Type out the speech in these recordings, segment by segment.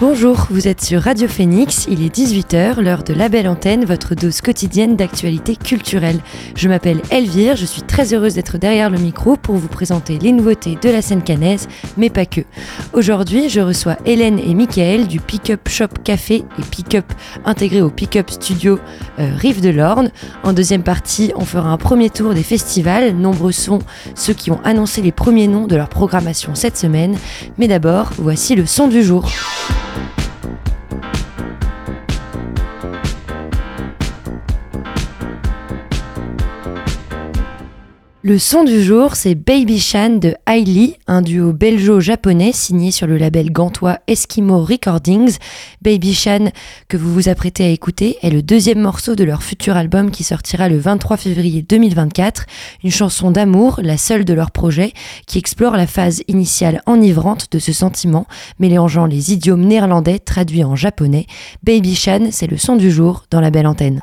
Bonjour, vous êtes sur Radio Phoenix, il est 18h, l'heure de la belle antenne, votre dose quotidienne d'actualité culturelle. Je m'appelle Elvire, je suis très heureuse d'être derrière le micro pour vous présenter les nouveautés de la scène canaise, mais pas que. Aujourd'hui, je reçois Hélène et Michael du Pick-up Shop Café et Pick-up intégré au Pick-up Studio euh, Rive de l'Orne. En deuxième partie, on fera un premier tour des festivals, nombreux sont ceux qui ont annoncé les premiers noms de leur programmation cette semaine, mais d'abord, voici le son du jour. Bye. Le son du jour, c'est Baby Shan de Hailey, un duo belgeo-japonais signé sur le label gantois Eskimo Recordings. Baby Shan, que vous vous apprêtez à écouter, est le deuxième morceau de leur futur album qui sortira le 23 février 2024. Une chanson d'amour, la seule de leur projet, qui explore la phase initiale enivrante de ce sentiment, mélangeant les idiomes néerlandais traduits en japonais. Baby Shan, c'est le son du jour dans la belle antenne.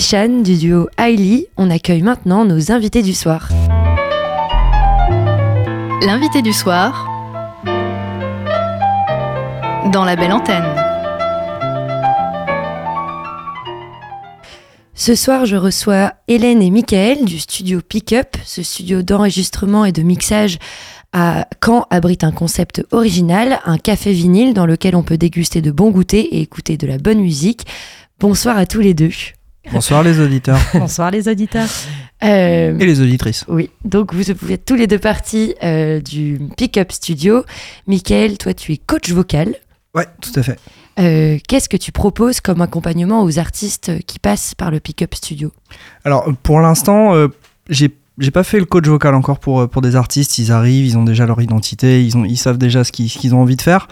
Du duo Hailey, on accueille maintenant nos invités du soir. L'invité du soir dans la belle antenne. Ce soir, je reçois Hélène et Michael du studio Pickup. Ce studio d'enregistrement et de mixage à Caen abrite un concept original, un café vinyle dans lequel on peut déguster de bons goûters et écouter de la bonne musique. Bonsoir à tous les deux. Bonsoir les auditeurs. Bonsoir les auditeurs. Euh, Et les auditrices. oui, donc vous, vous êtes tous les deux partis euh, du Pickup Studio. Michael, toi tu es coach vocal. Ouais, tout à fait. Euh, Qu'est-ce que tu proposes comme accompagnement aux artistes qui passent par le Pickup Studio? Alors pour l'instant, euh, j'ai j'ai pas fait le coach vocal encore pour, euh, pour des artistes. Ils arrivent, ils ont déjà leur identité, ils, ont, ils savent déjà ce qu'ils ont envie de faire.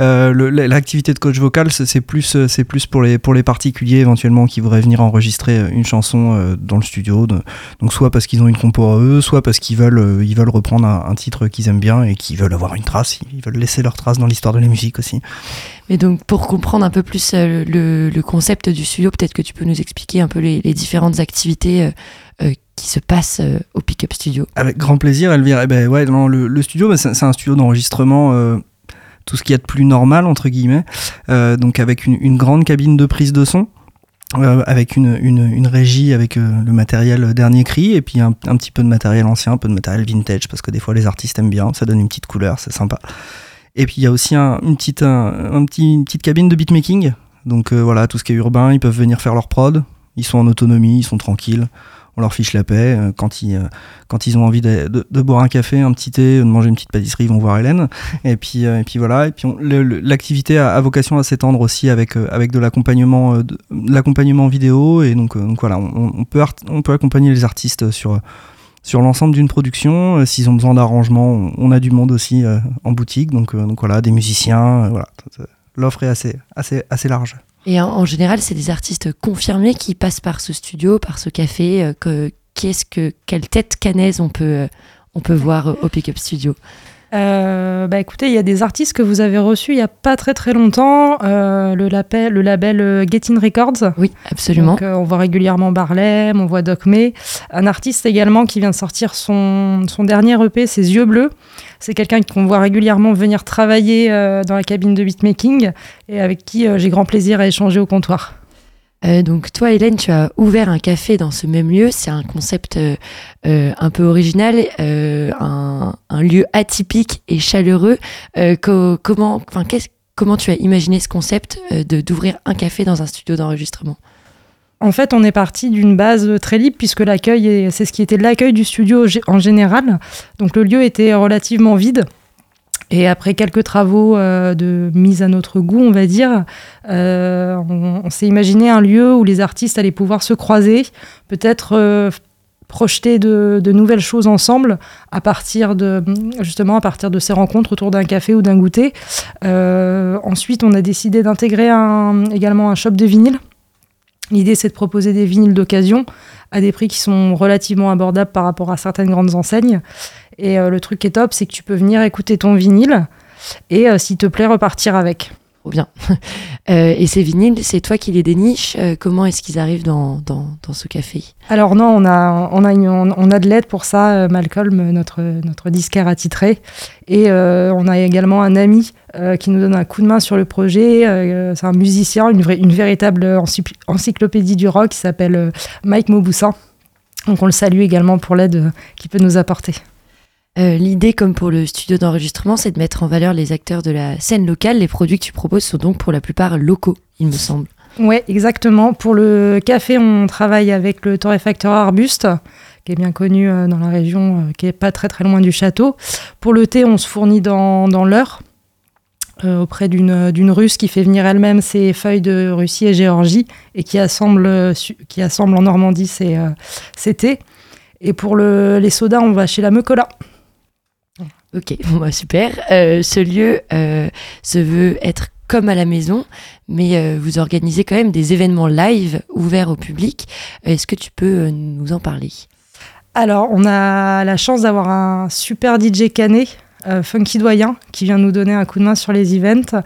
Euh, L'activité de coach vocal, c'est plus, euh, c'est plus pour, les, pour les particuliers éventuellement qui voudraient venir enregistrer euh, une chanson dans le studio. Donc soit parce qu'ils ont une compo à eux, soit parce qu'ils veulent, ils veulent reprendre un, titre qu'ils aiment bien et qu'ils veulent avoir une trace. Ils veulent laisser leur trace dans l'histoire de la musique aussi. Mais donc pour comprendre un peu plus le, le concept du studio, peut-être que tu peux nous expliquer un peu les, différentes activités qui se passent euh, au Pickup Studio. Avec grand plaisir, Elvire. Eh ben ouais, non, le, studio, bah, c'est un studio d'enregistrement, euh, tout ce qu'il y a de plus normal, entre guillemets. Euh, donc avec une, grande cabine de prise de son. euh, avec une, une, une régie avec euh, le matériel dernier cri et puis un, un petit peu de matériel ancien, un peu de matériel vintage parce que des fois les artistes aiment bien, ça donne une petite couleur, c'est sympa. Et puis il y a aussi un, une, petite, un, petit, une petite cabine de beatmaking. Donc euh, voilà, tout ce qui est urbain, ils peuvent venir faire leur prod. Ils sont en autonomie, ils sont tranquilles. On leur fiche la paix. Euh, Quand ils, euh, quand ils ont envie de, boire un café, un petit thé, de manger une petite pâtisserie, ils vont voir Hélène. Et puis, euh, voilà. Et puis l'activité a, vocation à s'étendre aussi avec, de l'accompagnement, vidéo. Et donc, voilà, on, peut accompagner les artistes sur, l'ensemble d'une production. S'ils ont besoin d'arrangement, on, a du monde aussi en boutique. Donc, voilà, des musiciens. L'offre est assez, assez large. Et en, en général, c'est des artistes confirmés qui passent par ce studio, par ce café. euh, que, qu'est-ce que, quelle tête canaise on peut, euh, on peut voir au Pickup Studio Euh, bah écoutez, il y a des artistes que vous avez reçus il n'y a pas très très longtemps. euh, le, label, le label euh, Get In Records. Oui, absolument. Donc, euh, on voit régulièrement Barlem, on voit Doc May. Un artiste également qui vient de sortir son, son dernier EP, Ses Yeux Bleus. C'est quelqu'un qu'on voit régulièrement venir travailler euh, dans la cabine de beatmaking et avec qui j'ai grand plaisir à échanger au comptoir. Euh, donc toi, Hélène, tu as ouvert un café dans ce même lieu. C'est un concept euh, euh, un peu original, un, lieu atypique et chaleureux. Co- comment, enfin, comment tu as imaginé ce concept de d'ouvrir un café dans un studio d'enregistrement? En fait, on est parti d'une base très libre puisque l'accueil, est- c'est ce qui était l'accueil du studio en général. Donc le lieu était relativement vide. Et après quelques travaux euh, de mise à notre goût, on va dire, euh, on, s'est imaginé un lieu où les artistes allaient pouvoir se croiser, peut-être euh, projeter de, nouvelles choses ensemble à partir de justement à partir de ces rencontres autour d'un café ou d'un goûter. Ensuite, on a décidé d'intégrer également un shop de vinyle. L'idée, c'est de proposer des vinyles d'occasion à des prix qui sont relativement abordables par rapport à certaines grandes enseignes. Et euh, le truc qui est top, c'est que tu peux venir écouter ton vinyle et, euh, s'il te plaît, repartir avec. Trop bien. Euh, et ces vinyles, c'est toi qui les déniches. Euh, comment est-ce qu'ils arrivent dans, dans, ce café? Alors non, on a, on a, on a de l'aide pour ça, euh, Malcolm, notre, notre disquaire attitré. Et on a également un ami qui nous donne un coup de main sur le projet. C'est un musicien, une, vraie- une véritable encycl- encyclopédie du rock qui s'appelle Mike Mauboussin. Donc on le salue également pour l'aide qu'il peut nous apporter. Euh, L'idée, comme pour le studio d'enregistrement, c'est de mettre en valeur les acteurs de la scène locale. Les produits que tu proposes sont donc pour la plupart locaux, il me semble. Oui, exactement. Pour le café, on travaille avec le torréfacteur Arbuste, qui est bien connu euh, dans la région, euh, qui est pas très très loin du château. Pour le thé, on se fournit dans, dans l'heure, auprès d'une russe qui fait venir elle-même ses feuilles de Russie et Géorgie et qui assemble, qui assemble en Normandie ses, ses thés. Et pour le- les sodas, on va chez la Mecola. Ok, bon bah super. Euh, ce lieu euh, se veut être comme à la maison, mais euh, vous organisez quand même des événements live ouverts au public. Est-ce que tu peux nous en parler? Alors, on a la chance d'avoir un super DJ canet, Funky Doyen, qui vient nous donner un coup de main sur les events.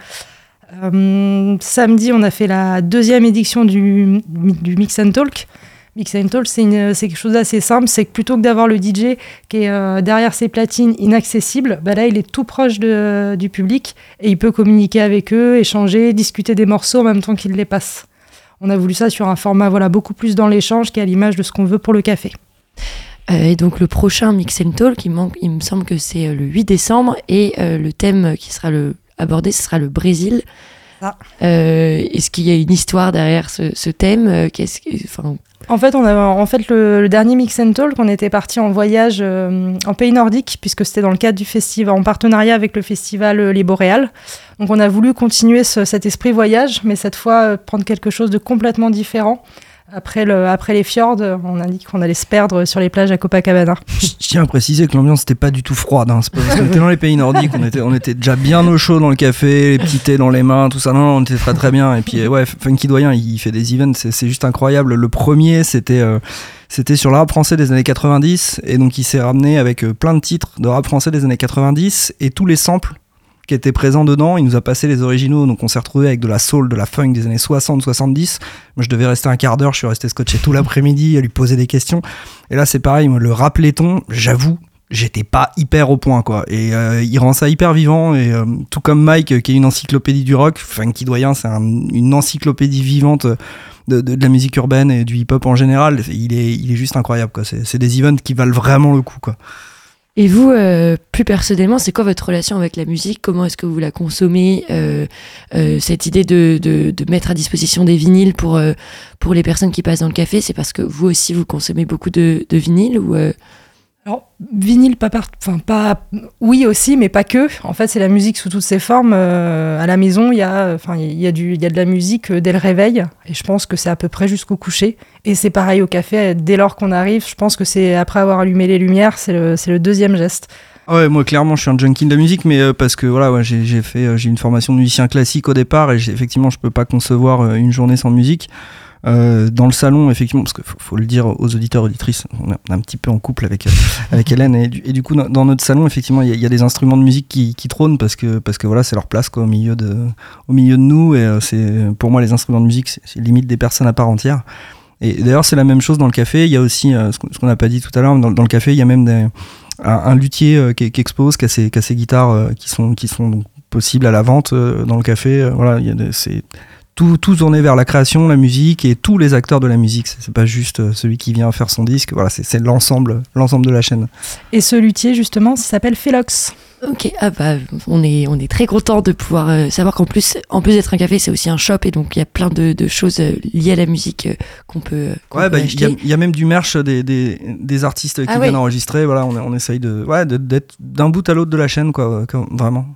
Samedi, on a fait la deuxième édition du, du Mix and Talk. Mix and Talk, c'est quelque chose d'assez simple. C'est que plutôt que d'avoir le DJ qui est euh, derrière ses platines inaccessible, bah là, il est tout proche du public et il peut communiquer avec eux, échanger, discuter des morceaux en même temps qu'il les passe. on a voulu ça sur un format voilà, beaucoup plus dans l'échange qui est à l'image de ce qu'on veut pour le café. Euh, et donc le prochain Mix and Talk, il, me semble que c'est le 8 décembre et le thème qui sera abordé, ce sera le Brésil. Ah. Est-ce qu'il y a une histoire derrière ce, ce thème Qu'est-ce que, en fait, on a, en fait le, dernier Mix and Talk, on était parti en voyage euh, en pays nordique, puisque c'était dans le cadre du festival, en partenariat avec le festival euh, Les Boréales. Donc on a voulu continuer cet esprit voyage, mais cette fois euh, prendre quelque chose de complètement différent. Après, le, après les fjords, on a dit qu'on allait se perdre sur les plages à Copacabana. Je tiens à préciser que l'ambiance n'était pas du tout froide. Hein. Pas parce qu'on était dans les pays nordiques, on était, on était déjà bien au chaud dans le café, les petits thés dans les mains, tout ça. Non, on était très très bien. Et puis, ouais, Funky Doyen, il fait des events, c'est juste incroyable. Le premier, c'était. Euh, c'était sur le rap français des années 90 et donc il s'est ramené avec euh, plein de titres de rap français des années 90 et tous les samples qui était présent dedans. Il nous a passé les originaux, donc on s'est retrouvé avec de la soul, de la funk des années 60-70. Moi, je devais rester un quart d'heure, je suis resté scotché tout l'après-midi à lui poser des questions. Et là, c'est pareil, le rap laiton, j'avoue, j'étais pas hyper au point quoi et euh, il rend ça hyper vivant et euh, tout comme Mike euh, qui est une encyclopédie du rock Funky Doyen c'est une encyclopédie vivante de, de, la musique urbaine et du hip hop en général il est il est juste incroyable quoi c'est des events qui valent vraiment le coup quoi et vous, euh, plus personnellement, c'est quoi votre relation avec la musique? Comment est-ce que vous la consommez? Euh, euh, Cette idée de, de, mettre à disposition des vinyles pour, pour les personnes qui passent dans le café, c'est parce que vous aussi, vous consommez beaucoup de, de vinyles ou alors, vinyle, pas, enfin, pas, oui aussi, mais pas que. En fait, c'est la musique sous toutes ses formes. Euh, à la maison, il y a, enfin, il y a du, il y a de la musique euh, dès le réveil, et je pense que c'est à peu près jusqu'au coucher. Et c'est pareil au café. Dès lors qu'on arrive, je pense que c'est après avoir allumé les lumières, c'est le, le, deuxième geste. Ah ouais, moi clairement, je suis un junkie de la musique, mais euh, parce que voilà, j'ai fait, j'ai une formation de musicien classique au départ, et effectivement, je peux pas concevoir une journée sans musique. Euh, dans le salon, effectivement, parce qu'il faut, le dire aux auditeurs auditrices, on est un petit peu en couple avec, euh, avec Hélène, et du, coup, dans, notre salon, effectivement, il y, a des instruments de musique qui, trônent parce que, parce que voilà, c'est leur place quoi, au, milieu de, au milieu de nous, et euh, c'est pour moi, les instruments de musique, c'est limite des personnes à part entière. Et d'ailleurs, c'est la même chose dans le café. Il y a aussi, ce qu'on n'a pas dit tout à l'heure, dans, le café, il y a même un, luthier qui, expose, qui a ses, qui a ses guitares qui sont, qui sont possibles à la vente dans le café. voilà, c'est tout, tout tourné vers la création, la musique et tous les acteurs de la musique. C'est pas juste euh, celui qui vient faire son disque. Voilà, c'est l'ensemble, l'ensemble de la chaîne. Et ce luthier justement, s'appelle Felox. Ok, ah bah, on est, on est très content de pouvoir euh, savoir qu'en plus, en plus d'être un café, c'est aussi un shop et donc il y a plein de, de choses euh, liées à la musique qu'on peut, ouais, bah, Il y, a même du merch des, des, des artistes qui ah viennent enregistrer. Voilà, on, on essaye de, ouais, d'être d'un bout à l'autre de la chaîne, quoi, vraiment.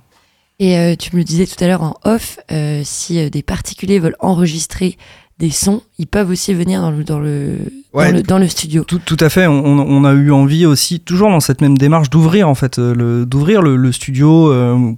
Et euh, tu me le disais tout à l'heure en off, euh, si euh, des particuliers veulent enregistrer des sons, ils peuvent aussi venir dans le, dans le, dans, le studio. Tout, tout à fait. On, on, a eu envie aussi, toujours dans cette même démarche, d'ouvrir en fait, le, d'ouvrir le, le, studio,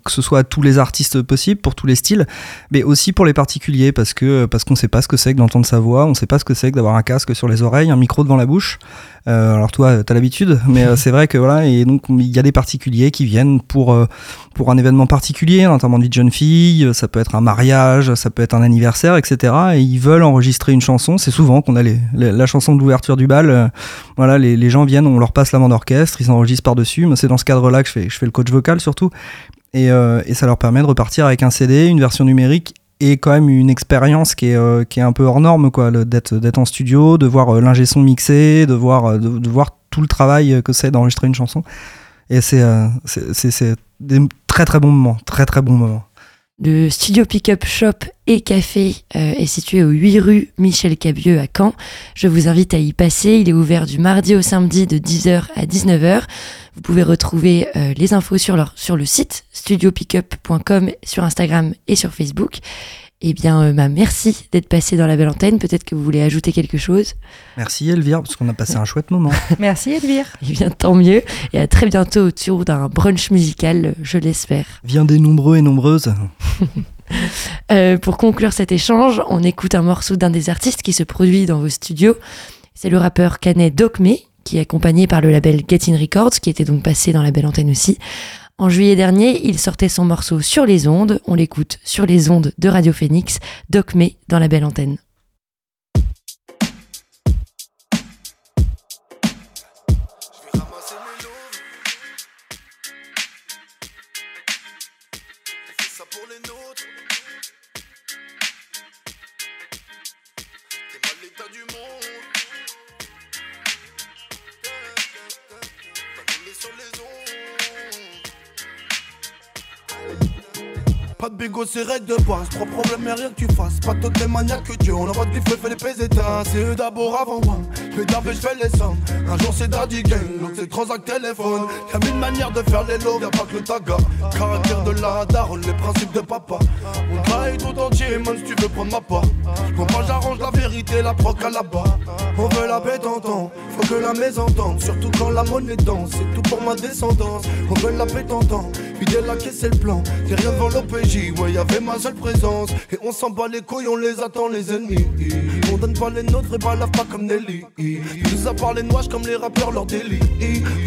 que ce soit à tous les artistes possibles, pour tous les styles, mais aussi pour les particuliers, parce que parce qu'on sait pas ce que c'est que d'entendre sa voix, on sait pas ce que c'est que d'avoir un casque sur les oreilles, un micro devant la bouche. Euh, alors toi, t'as l'habitude, mais euh, c'est vrai que voilà, et donc il y a des particuliers qui viennent pour euh, pour un événement particulier, notamment de jeune fille, ça peut être un mariage, ça peut être un anniversaire, etc. Et ils veulent enregistrer une chanson. C'est souvent qu'on a les, la chanson de l'ouverture du bal. voilà, les, gens viennent, on leur passe la bande d'orchestre, ils enregistrent par dessus. C'est dans ce cadre-là que je fais, le coach vocal surtout. Et, et, ça leur permet de repartir avec un CD, une version numérique et quand même une expérience qui est, euh, un peu hors norme, d'être, en studio, de voir euh, l'ingé son mixé, de voir, euh, de, voir tout le travail que c'est d'enregistrer une chanson. Et c'est, des très très bons moments, très très bons moments. Le studio Pickup Shop et Café est situé au 8 rue Michel Cabieux à Caen. Je vous invite à y passer. Il est ouvert du mardi au samedi de 10h à 19h. Vous pouvez retrouver les infos sur, leur, sur le site studiopickup.com sur Instagram et sur Facebook. Eh bien, euh, bah, merci d'être passé dans la belle antenne. Peut-être que vous voulez ajouter quelque chose. Merci Elvire, parce qu'on a passé un chouette moment. merci Elvire. Eh bien, tant mieux. Et à très bientôt autour d'un brunch musical, je l'espère. Viens des nombreux et nombreuses. Euh, pour conclure cet échange, on écoute un morceau d'un des artistes qui se produit dans vos studios. C'est le rappeur canet Docme, qui est accompagné par le label Get In Records, qui était donc passé dans la belle antenne aussi. En juillet dernier, il sortait son morceau Sur les ondes. On l'écoute sur les ondes de Radio Phoenix, Doc dans la belle antenne. Pas de bigot, c'est règle de base. Trois problèmes, et rien que tu fasses. Pas de les maniaques que Dieu. On pas de feu, fait les pèses éteints. C'est eux d'abord avant moi. Fais d'abord, je fais les sommes. Un jour c'est Daddy Gang, l'autre c'est Transact téléphone. Y'a mille manières de faire les lots, y'a pas que le taga. Caractère de la daronne, les principes de papa. On travaille tout entier, même si tu veux prendre ma part. Pour moi, j'arrange la vérité, la proc à la bas. On veut la paix, t'entends. Faut que la maison entende, surtout quand la monnaie danse. C'est tout pour ma descendance. On veut la paix, t'entends. Fidèle caisse, c'est le plan. Rien devant l'OPJ, ouais, y'avait ma seule présence. Et on s'en bat les couilles, on les attend, les ennemis. On donne pas les nôtres et balave pas comme Nelly. Nous a parlé noix comme les rappeurs, leur délit.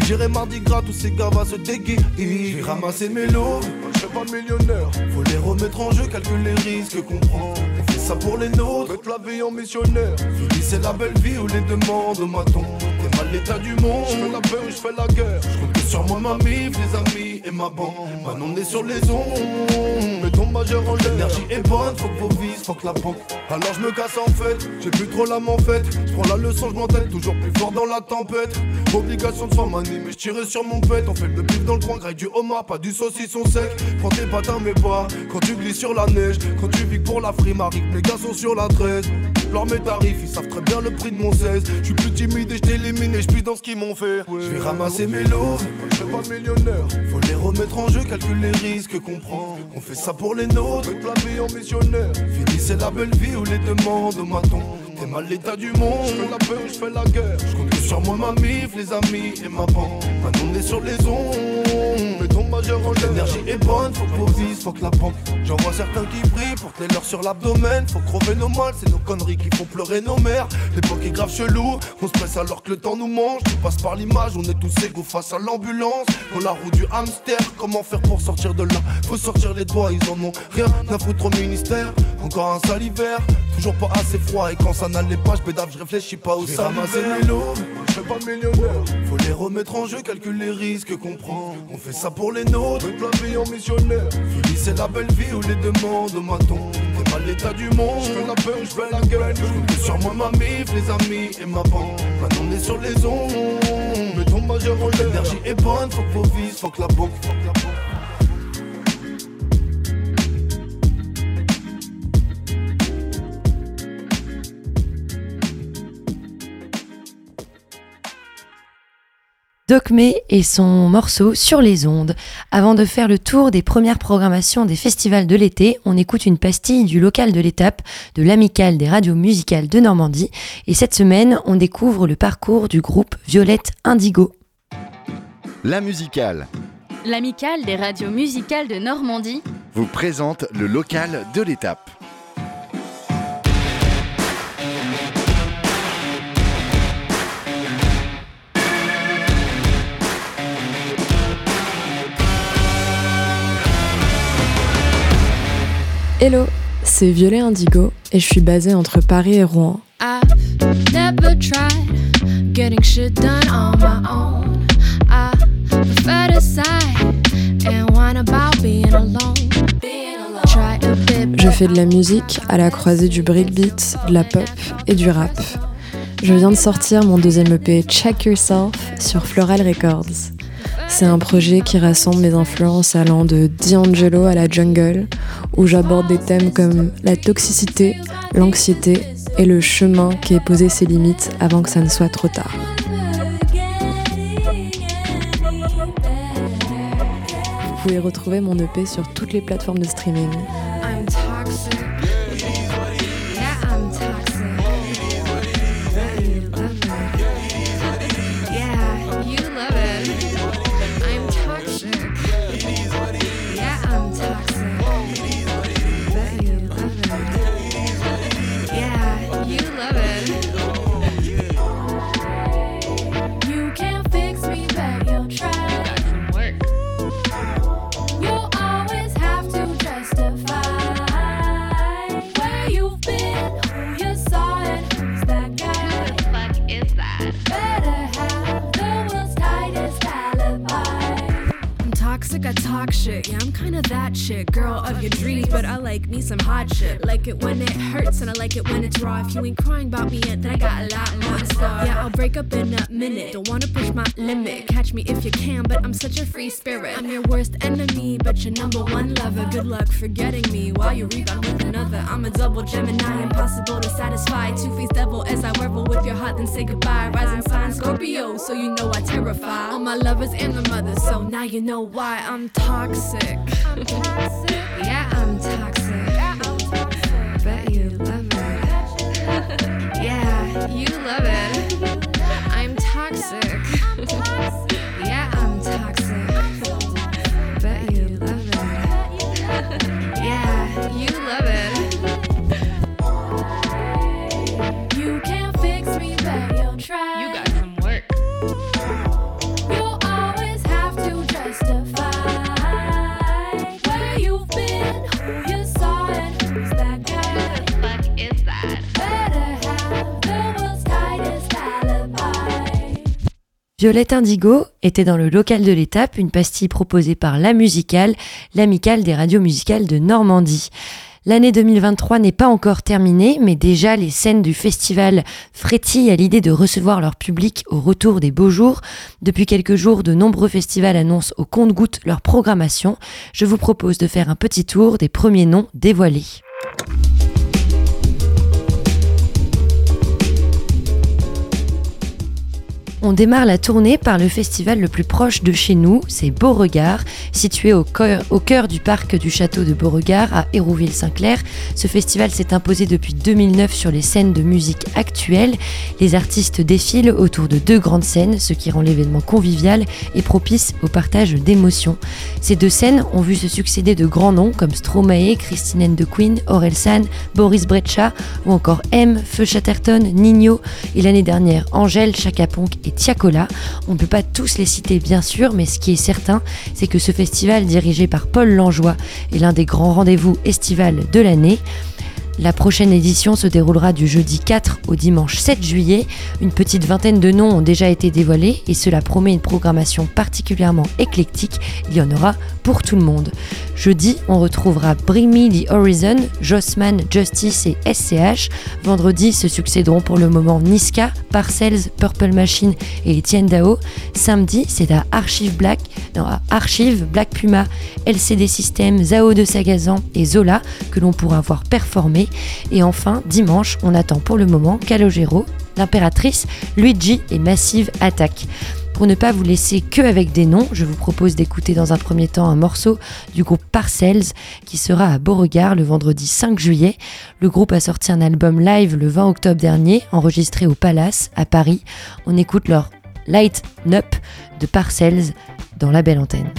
J'irai mardi gras, tous ces gars va se déguer. J'ai ramassé mes lots, je suis pas millionnaire. Faut les remettre en jeu, calculer les risques qu'on prend. Ça pour les nôtres, mettre la vie en missionnaire. C'est la belle vie où les demandes m'attendent. T'es l'état du monde, je fais la paix ou je fais la guerre. Je compte sur moi, ma mif, les amis et ma bande. Maintenant on est sur les ondes, mais ton majeur en. L'énergie est bonne, faut que vos vis, faut que la banque. Alors je me casse en fait, j'ai plus trop l'âme en fait. Je prends la leçon, je m'entête, toujours plus fort dans la tempête. Obligation de s'en manier, mais je tirais sur mon pet. On fait le bif dans le coin, grec du homard, pas du saucisson sec. Prends tes patins, mais pas quand tu glisses sur la neige. Quand tu vis pour la frime, arrive, les gars sont sur la 13. Leurs mes tarifs, ils savent très bien le prix de mon 16. Je suis plus timide et je t'élimine et je puis dans ce qu'ils m'ont fait. Je vais ramasser mes lots, je suis pas millionnaire. Faut les remettre en jeu, calcule les risques qu'on prend. On fait ça pour les nôtres, vie en missionnaire. Fini, c'est la belle vie où les demandes m'attendent. T'es mal l'état du monde, je fais la paix ou je fais la guerre. Je compte sur moi, ma mif, les amis et ma bande. Maintenant on est sur les ondes, L'énergie est bonne, faut qu'on vise, faut que la banque. J'en vois certains qui brillent pour que leur sur l'abdomen. Faut crever nos mal, c'est nos conneries qui font pleurer nos mères. L'époque est grave chelou, on se presse alors que le temps nous mange. Tu passes par l'image, on est tous égaux face à l'ambulance. Dans la roue du hamster, comment faire pour sortir de là? Faut sortir les doigts, ils en ont rien à foutre au ministère. Encore un salivaire, toujours pas assez froid. Et quand ça n'allait pas, je pédave, je réfléchis pas au ramasser mes lots, je fais pas millionnaire. Faut les remettre en jeu, calcule les risques qu'on prend. On fait ça pour les nôtres, mettre la vie en missionnaire. Fini, c'est la belle vie où les demandes m'attendent. T'es mal l'état du monde, je fais la peur, je fais la gueule. Je sur moi, ma mif, les amis et ma bande. Maintenant on est sur les ondes, mais ton majeur en. L'énergie est bonne, faut que vos faut que la banque, faut que la banque. Docmé et son morceau Sur les ondes. Avant de faire le tour des premières programmations des festivals de l'été, on écoute une pastille du local de l'étape de l'amicale des radios musicales de Normandie. Et cette semaine, on découvre le parcours du groupe Violette Indigo. La musicale L'amicale des radios musicales de Normandie vous présente le local de l'étape. Hello, c'est Violet Indigo et je suis basée entre Paris et Rouen. I've never tried getting shit done on my own. I prefer to sigh and whine about being alone. Try a bit Je fais de la musique à la croisée du breakbeat, de la pop et du rap. Je viens de sortir mon deuxième EP Check Yourself sur Floral Records. C'est un projet qui rassemble mes influences allant de D'Angelo à la jungle, où j'aborde des thèmes comme la toxicité, l'anxiété et le chemin qui est posé ses limites avant que ça ne soit trop tard. Vous pouvez retrouver mon EP sur toutes les plateformes de streaming. Like it when it's raw. If you ain't crying about me yet, then I got a lot more to say. Yeah, I'll break up in a minute. Don't wanna push my limit. Catch me if you can, but I'm such a free spirit. I'm your worst enemy, but your number one lover. Good luck forgetting me while you rebound with another. I'm a double Gemini, impossible to satisfy. Two faced devil as I werewolf with your heart, then say goodbye. Rising sign Scorpio, so you know I terrify all my lovers and the mothers. So now you know why I'm toxic. I'm toxic. Love it. Violette Indigo était dans le local de l'étape, une pastille proposée par La Musicale, l'amicale des radios musicales de Normandie. L'année 2023 n'est pas encore terminée, mais déjà les scènes du festival frétillent à l'idée de recevoir leur public au retour des beaux jours. Depuis quelques jours, de nombreux festivals annoncent au compte-gouttes leur programmation. Je vous propose de faire un petit tour des premiers noms dévoilés. On démarre la tournée par le festival le plus proche de chez nous, c'est Beauregard, situé au cœur, du parc du château de Beauregard à Hérouville-Saint-Clair. Ce festival s'est imposé depuis 2009 sur les scènes de musique actuelles. Les artistes défilent autour de deux grandes scènes, ce qui rend l'événement convivial et propice au partage d'émotions. Ces deux scènes ont vu se succéder de grands noms comme Stromae, Christine and the Queen, Orelsan, Boris Brejcha ou encore M, Feu Chatterton, Nino et l'année dernière Angèle, Chaka Ponk et Tiakola. On ne peut pas tous les citer bien sûr, mais ce qui est certain, c'est que ce festival dirigé par Paul Langeois est l'un des grands rendez-vous estivales de l'année. La prochaine édition se déroulera du jeudi 4 au dimanche 7 juillet. Une petite vingtaine de noms ont déjà été dévoilés et cela promet une programmation particulièrement éclectique. Il y en aura pour tout le monde. Jeudi, on retrouvera Bring Me the Horizon, Jossman, Justice et SCH. Vendredi se succéderont pour le moment Niska, Parcells, Purple Machine et Etienne Dao. Samedi, c'est à Archive Black, non, à Archive, Black Puma, LCD System, Zao de Sagazan et Zola que l'on pourra voir performer. Et enfin, dimanche, on attend pour le moment Calogero, l'impératrice, Luigi et Massive Attack. Pour ne pas vous laisser que avec des noms, je vous propose d'écouter dans un premier temps un morceau du groupe Parcells qui sera à Beauregard le vendredi 5 juillet. Le groupe a sorti un album live le 20 octobre dernier, enregistré au Palace à Paris. On écoute leur Light Up de Parcells dans la belle antenne.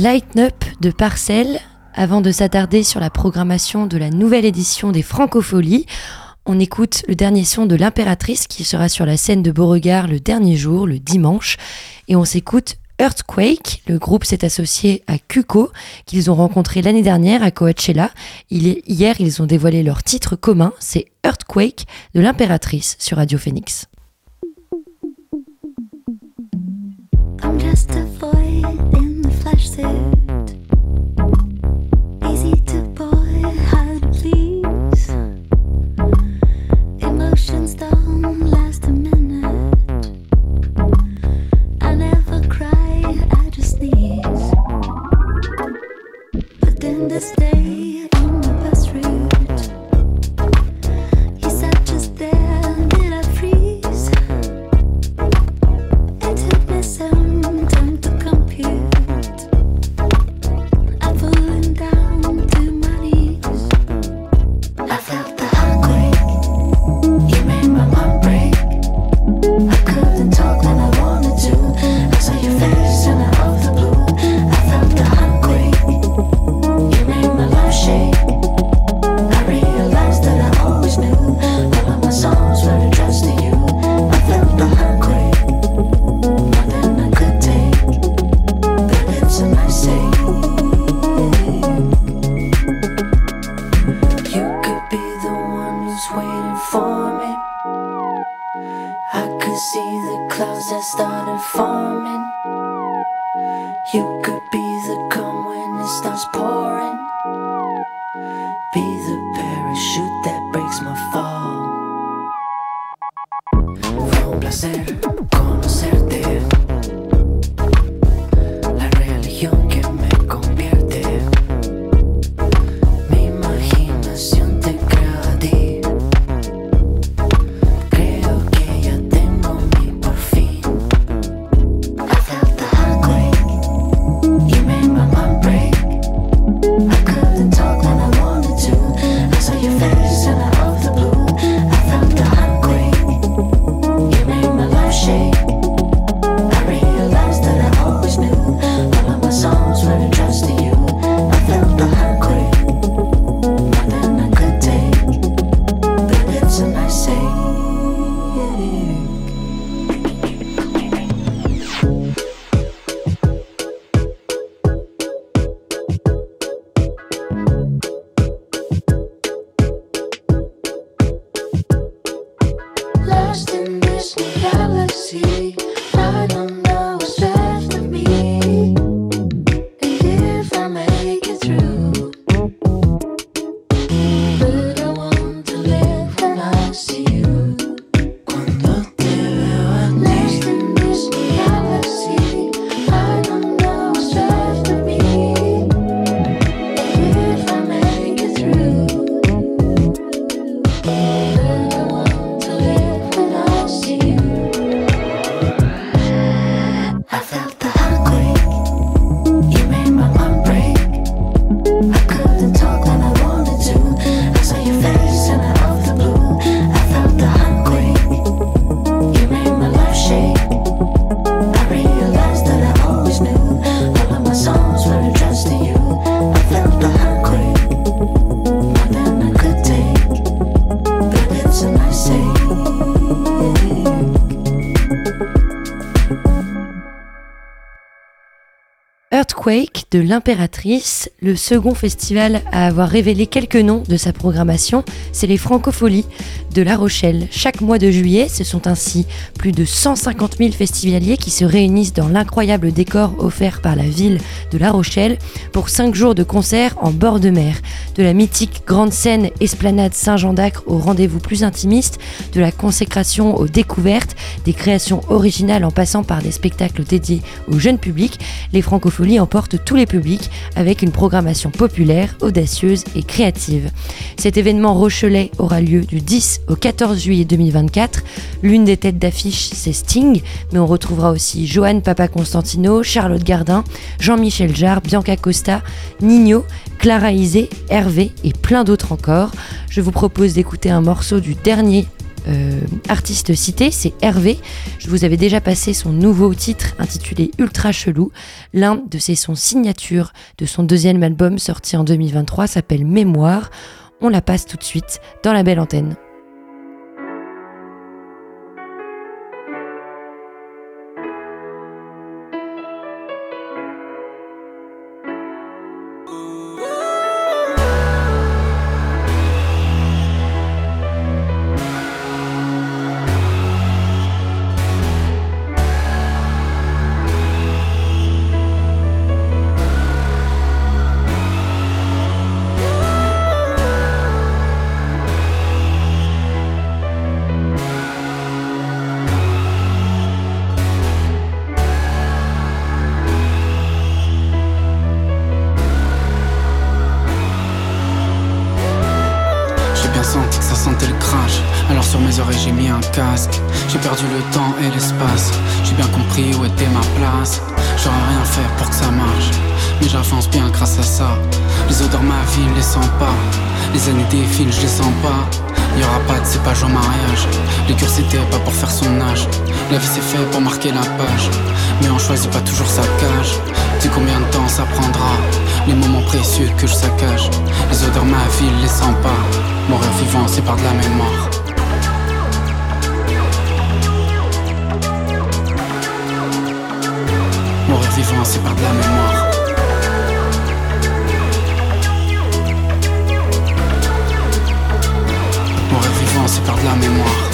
Lighten Up de Parcel. Avant de s'attarder sur la programmation de la nouvelle édition des Francopholies, on écoute le dernier son de l'impératrice qui sera sur la scène de Beauregard le dernier jour, le dimanche. Et on s'écoute Earthquake. Le groupe s'est associé à Cuco, qu'ils ont rencontré l'année dernière à Coachella. hier, ils ont dévoilé leur titre commun, c'est Earthquake de l'impératrice sur Radio Phoenix. flashed suit, Easy to buy. to please. Emotions don't last a minute. I never cry, I just sneeze. But this day. forming. I could see the clouds that started forming. You could be the calm when it starts pouring. Be the parachute that breaks my fall. Fue placer. De l'impératrice, le second festival à avoir révélé quelques noms de sa programmation, c'est les Francopholies de La Rochelle. Chaque mois de juillet, ce sont ainsi plus de 150 000 festivaliers qui se réunissent dans l'incroyable décor offert par la ville de La Rochelle pour 5 jours de concerts en bord de mer. De la mythique grande scène Esplanade Saint-Jean d'Acre au rendez-vous plus intimiste, de la consécration aux découvertes, des créations originales en passant par des spectacles dédiés au jeune public, les Francopholies emportent tous les publics avec une programmation populaire, audacieuse et créative. Cet événement Rochelet aura lieu du 10 au 14 juillet 2024. L'une des têtes d'affiche, c'est Sting, mais on retrouvera aussi Johan Papa Constantino, Charlotte Gardin, Jean-Michel Jarre, Bianca Costa, Nino, Clara Isé, Hervé et plein d'autres encore. Je vous propose d'écouter un morceau du dernier euh, artiste cité, c'est Hervé. Je vous avais déjà passé son nouveau titre intitulé Ultra Chelou. L'un de ses sons signatures de son deuxième album sorti en 2023 s'appelle Mémoire. On la passe tout de suite dans la belle antenne. Les cures c'était pas pour faire son âge. La vie c'est fait pour marquer la page. Mais on choisit pas toujours sa cage. Dis combien de temps ça prendra. Les moments précieux que je saccage. Les odeurs ma ville les sens pas. Mourir vivant c'est par de la mémoire. Mourir vivant c'est par de la mémoire. Mourir vivant c'est par de la mémoire.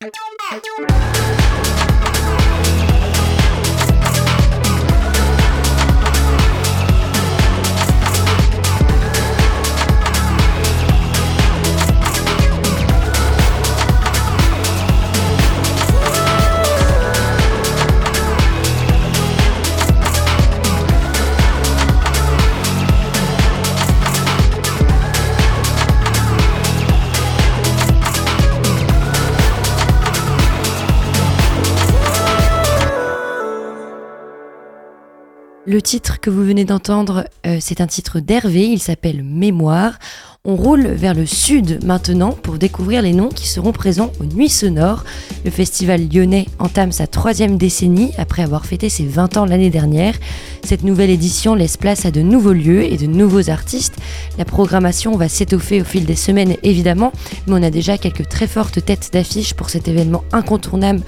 Thank you. Le titre que vous venez d'entendre, euh, c'est un titre d'Hervé, il s'appelle Mémoire. On roule vers le sud maintenant pour découvrir les noms qui seront présents aux Nuits Sonores. Le festival lyonnais entame sa troisième décennie après avoir fêté ses 20 ans l'année dernière. Cette nouvelle édition laisse place à de nouveaux lieux et de nouveaux artistes. La programmation va s'étoffer au fil des semaines évidemment, mais on a déjà quelques très fortes têtes d'affiche pour cet événement incontournable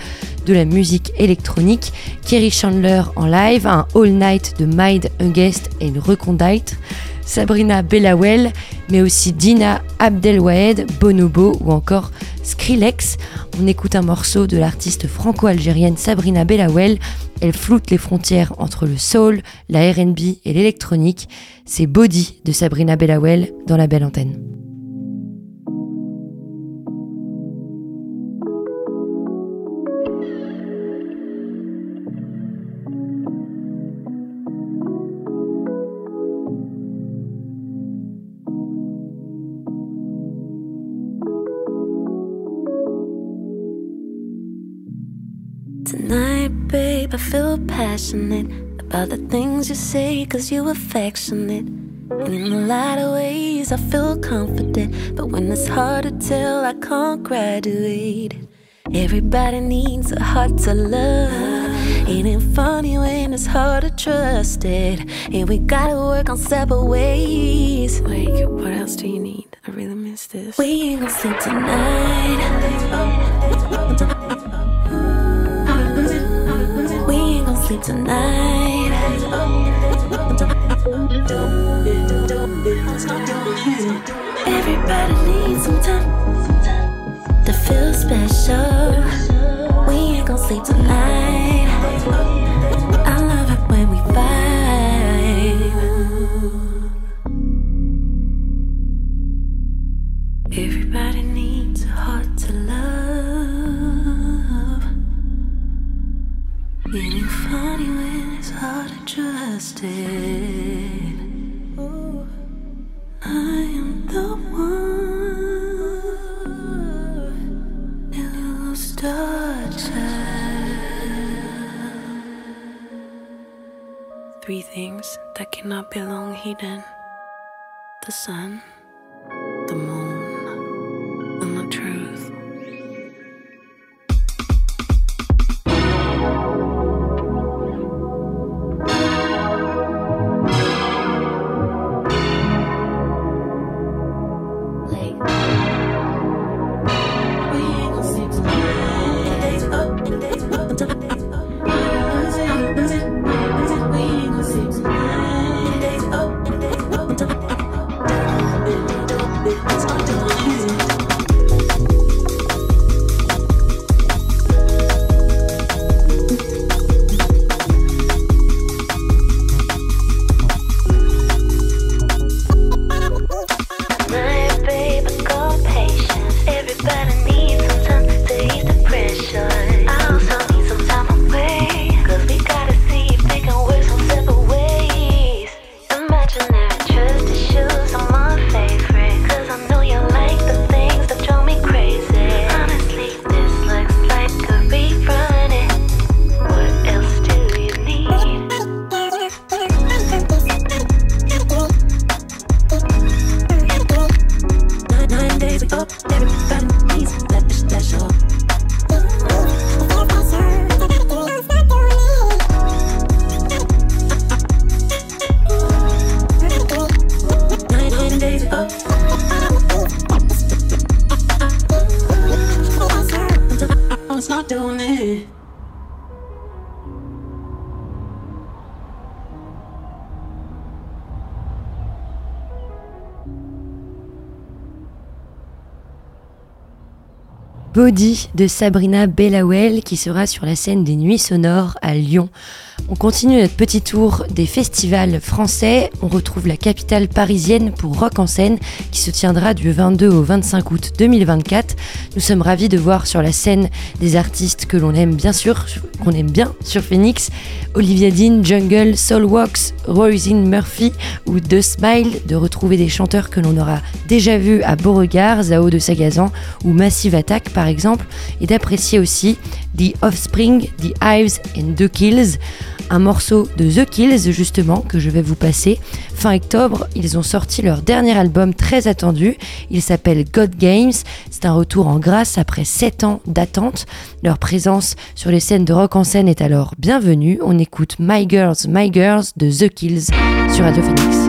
de la musique électronique. Kerry Chandler en live, un all night de Mind, guest et une recondite. Sabrina Bellawell, mais aussi Dina Abdelwahed, Bonobo ou encore Skrillex. On écoute un morceau de l'artiste franco-algérienne Sabrina Bellawell. Elle floute les frontières entre le soul, la RB et l'électronique. C'est Body de Sabrina Bellawell dans la belle antenne. I feel passionate about the things you say, cause you affectionate. And in a lot of ways, I feel confident. But when it's hard to tell, I can't graduate. Everybody needs a heart to love. Ain't it funny when it's hard to trust it? And we gotta work on separate ways. Wait, what else do you need? I really miss this. We ain't gonna sleep tonight. Sleep tonight. Everybody needs some time to feel special. We ain't gonna sleep tonight. To trust it. Ooh, I am the one who started. Three things that cannot be long hidden the sun, the moon, Body de Sabrina Bellawell qui sera sur la scène des Nuits Sonores à Lyon. On continue notre petit tour des festivals français. On retrouve la capitale parisienne pour Rock en scène qui se tiendra du 22 au 25 août 2024. Nous sommes ravis de voir sur la scène des artistes que l'on aime bien sûr, qu'on aime bien sur Phoenix. Olivia Dean, Jungle, Soul Walks, Roisin Murphy ou The Smile, de retrouver des chanteurs que l'on aura déjà vus à Beauregard, Zao de Sagazan ou Massive Attack par exemple, et d'apprécier aussi The Offspring, The Hives and The Kills un morceau de The Kills justement que je vais vous passer. Fin octobre, ils ont sorti leur dernier album très attendu. Il s'appelle God Games. C'est un retour en grâce après 7 ans d'attente. Leur présence sur les scènes de rock en scène est alors bienvenue. On écoute My Girls, My Girls de The Kills sur Radio Phoenix.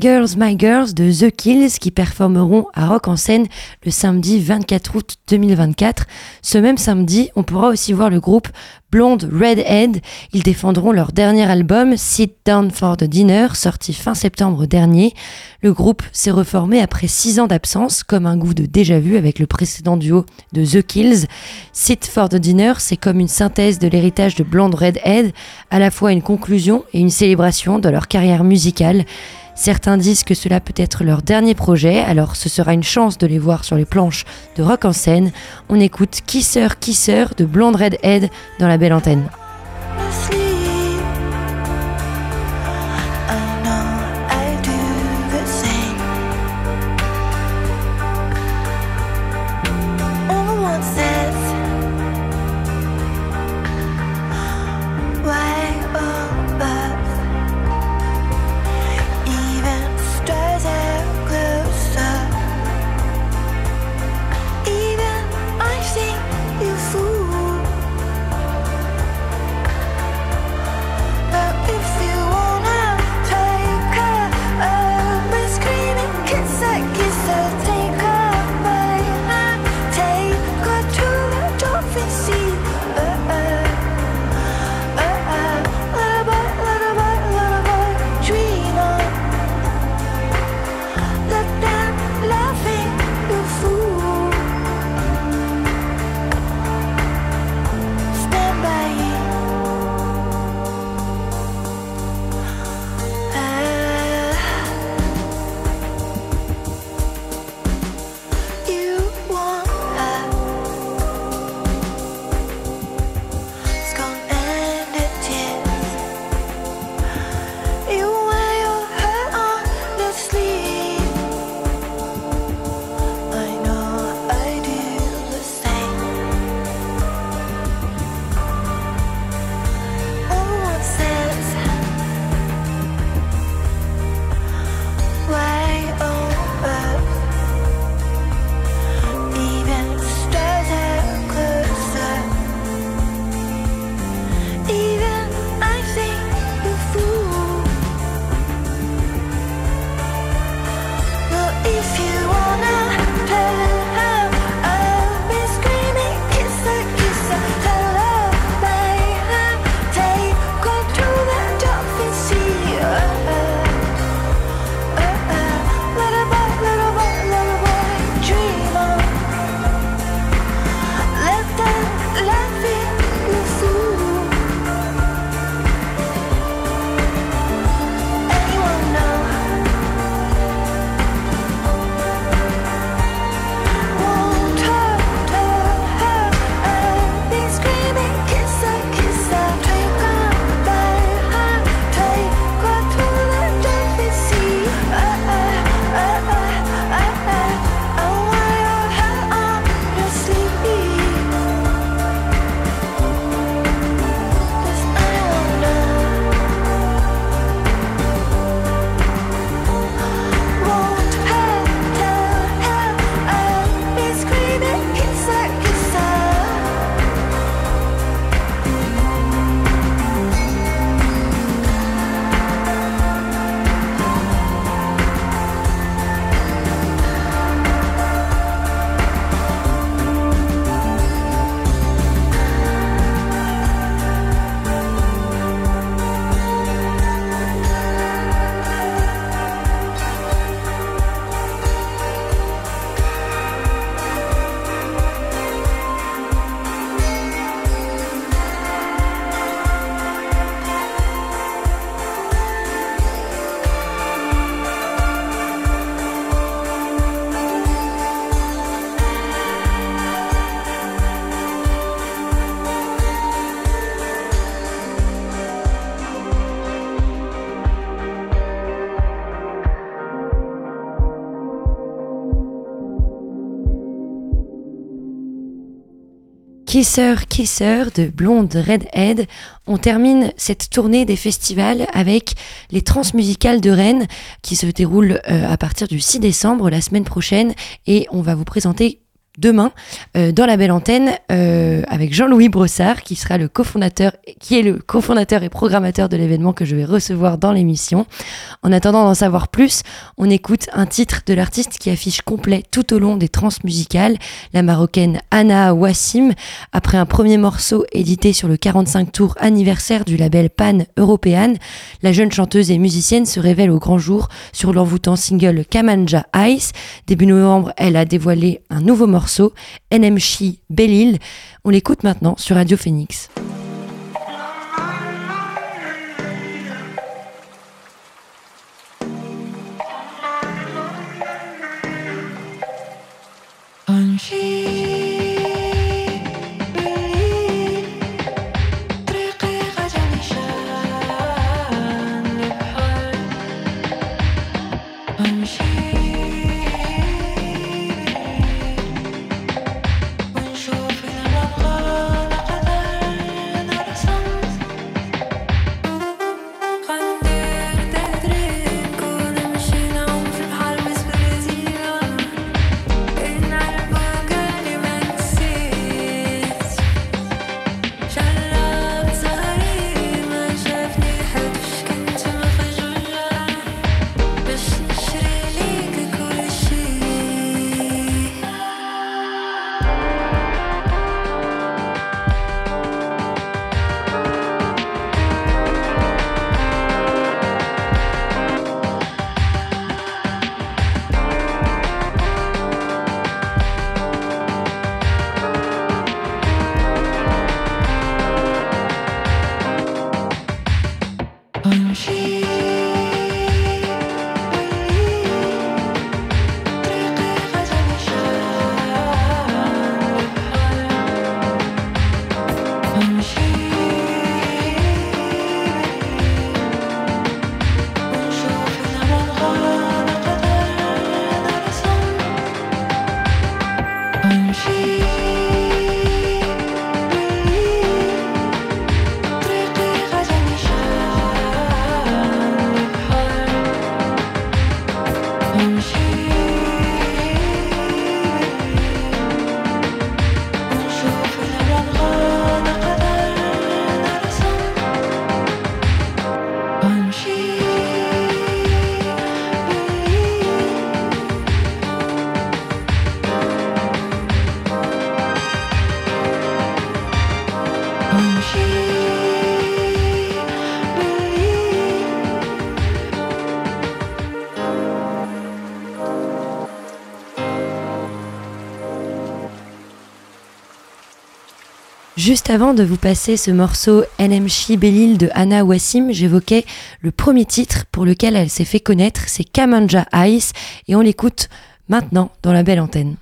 Girls, My Girls de The Kills qui performeront à Rock en scène le samedi 24 août 2024. Ce même samedi, on pourra aussi voir le groupe Blonde Redhead. Ils défendront leur dernier album Sit Down for the Dinner, sorti fin septembre dernier. Le groupe s'est reformé après six ans d'absence, comme un goût de déjà vu avec le précédent duo de The Kills. Sit for the Dinner, c'est comme une synthèse de l'héritage de Blonde Redhead, à la fois une conclusion et une célébration de leur carrière musicale. Certains disent que cela peut être leur dernier projet, alors ce sera une chance de les voir sur les planches de rock en scène. On écoute Kisser Kisser de Blonde Redhead dans la belle antenne. Kisser Kisser de Blonde Redhead. On termine cette tournée des festivals avec les transmusicales de Rennes qui se déroulent euh, à partir du 6 décembre la semaine prochaine et on va vous présenter demain euh, dans la belle antenne euh, avec Jean-Louis Brossard qui sera le cofondateur qui est le cofondateur et programmateur de l'événement que je vais recevoir dans l'émission. En attendant d'en savoir plus, on écoute un titre de l'artiste qui affiche complet tout au long des trans musicales, la marocaine Anna Wassim après un premier morceau édité sur le 45 tour anniversaire du label Pan European, la jeune chanteuse et musicienne se révèle au grand jour sur l'envoûtant single Kamanja Ice. Début novembre, elle a dévoilé un nouveau morceau morceau, NMC Bellil. On l'écoute maintenant sur Radio Phoenix. Juste avant de vous passer ce morceau NMC Belil de Anna Wassim, j'évoquais le premier titre pour lequel elle s'est fait connaître, c'est Kamanja Ice, et on l'écoute maintenant dans la belle antenne.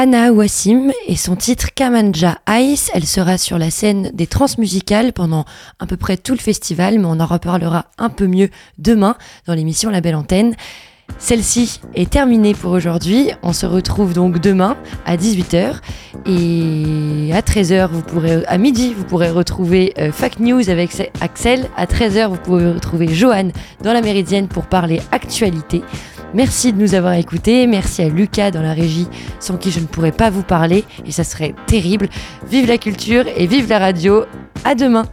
Anna Wassim et son titre Kamanja Ice. Elle sera sur la scène des transmusicales pendant à peu près tout le festival, mais on en reparlera un peu mieux demain dans l'émission La Belle Antenne. Celle-ci est terminée pour aujourd'hui. On se retrouve donc demain à 18h et à 13h, vous pourrez, à midi, vous pourrez retrouver euh, News avec Axel. À 13h, vous pourrez retrouver Johan dans la Méridienne pour parler actualité. Merci de nous avoir écoutés. Merci à Lucas dans la régie, sans qui je ne pourrais pas vous parler et ça serait terrible. Vive la culture et vive la radio. À demain.